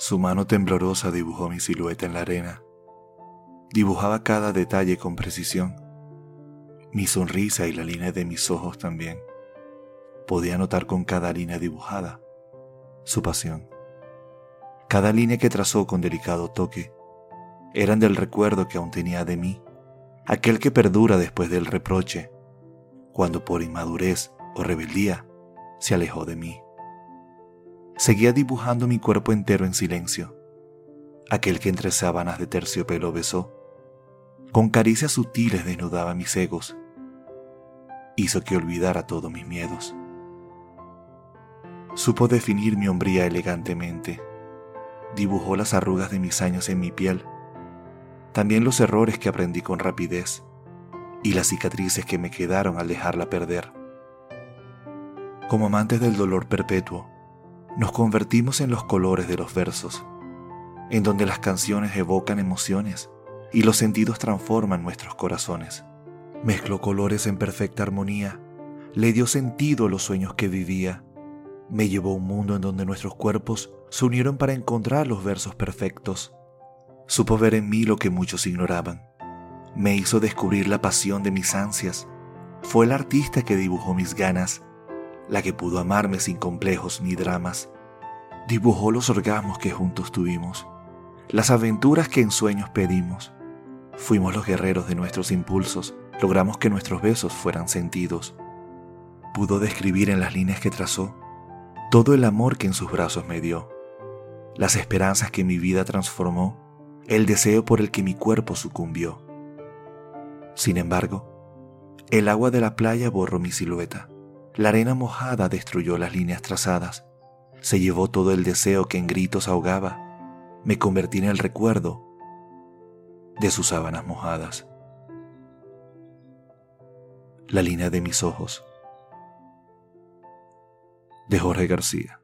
Su mano temblorosa dibujó mi silueta en la arena. Dibujaba cada detalle con precisión. Mi sonrisa y la línea de mis ojos también. Podía notar con cada línea dibujada su pasión. Cada línea que trazó con delicado toque eran del recuerdo que aún tenía de mí, aquel que perdura después del reproche, cuando por inmadurez o rebeldía se alejó de mí. Seguía dibujando mi cuerpo entero en silencio, aquel que entre sábanas de terciopelo besó. Con caricias sutiles desnudaba mis egos, hizo que olvidara todos mis miedos. Supo definir mi hombría elegantemente, dibujó las arrugas de mis años en mi piel, también los errores que aprendí con rapidez y las cicatrices que me quedaron al dejarla perder. Como amantes del dolor perpetuo, nos convertimos en los colores de los versos, en donde las canciones evocan emociones y los sentidos transforman nuestros corazones. Mezcló colores en perfecta armonía, le dio sentido a los sueños que vivía, me llevó a un mundo en donde nuestros cuerpos se unieron para encontrar los versos perfectos. Supo ver en mí lo que muchos ignoraban. Me hizo descubrir la pasión de mis ansias. Fue el artista que dibujó mis ganas la que pudo amarme sin complejos ni dramas. Dibujó los orgasmos que juntos tuvimos, las aventuras que en sueños pedimos. Fuimos los guerreros de nuestros impulsos, logramos que nuestros besos fueran sentidos. Pudo describir en las líneas que trazó todo el amor que en sus brazos me dio, las esperanzas que mi vida transformó, el deseo por el que mi cuerpo sucumbió. Sin embargo, el agua de la playa borró mi silueta la arena mojada destruyó las líneas trazadas, se llevó todo el deseo que en gritos ahogaba, me convertí en el recuerdo de sus sábanas mojadas. La línea de mis ojos, de Jorge García.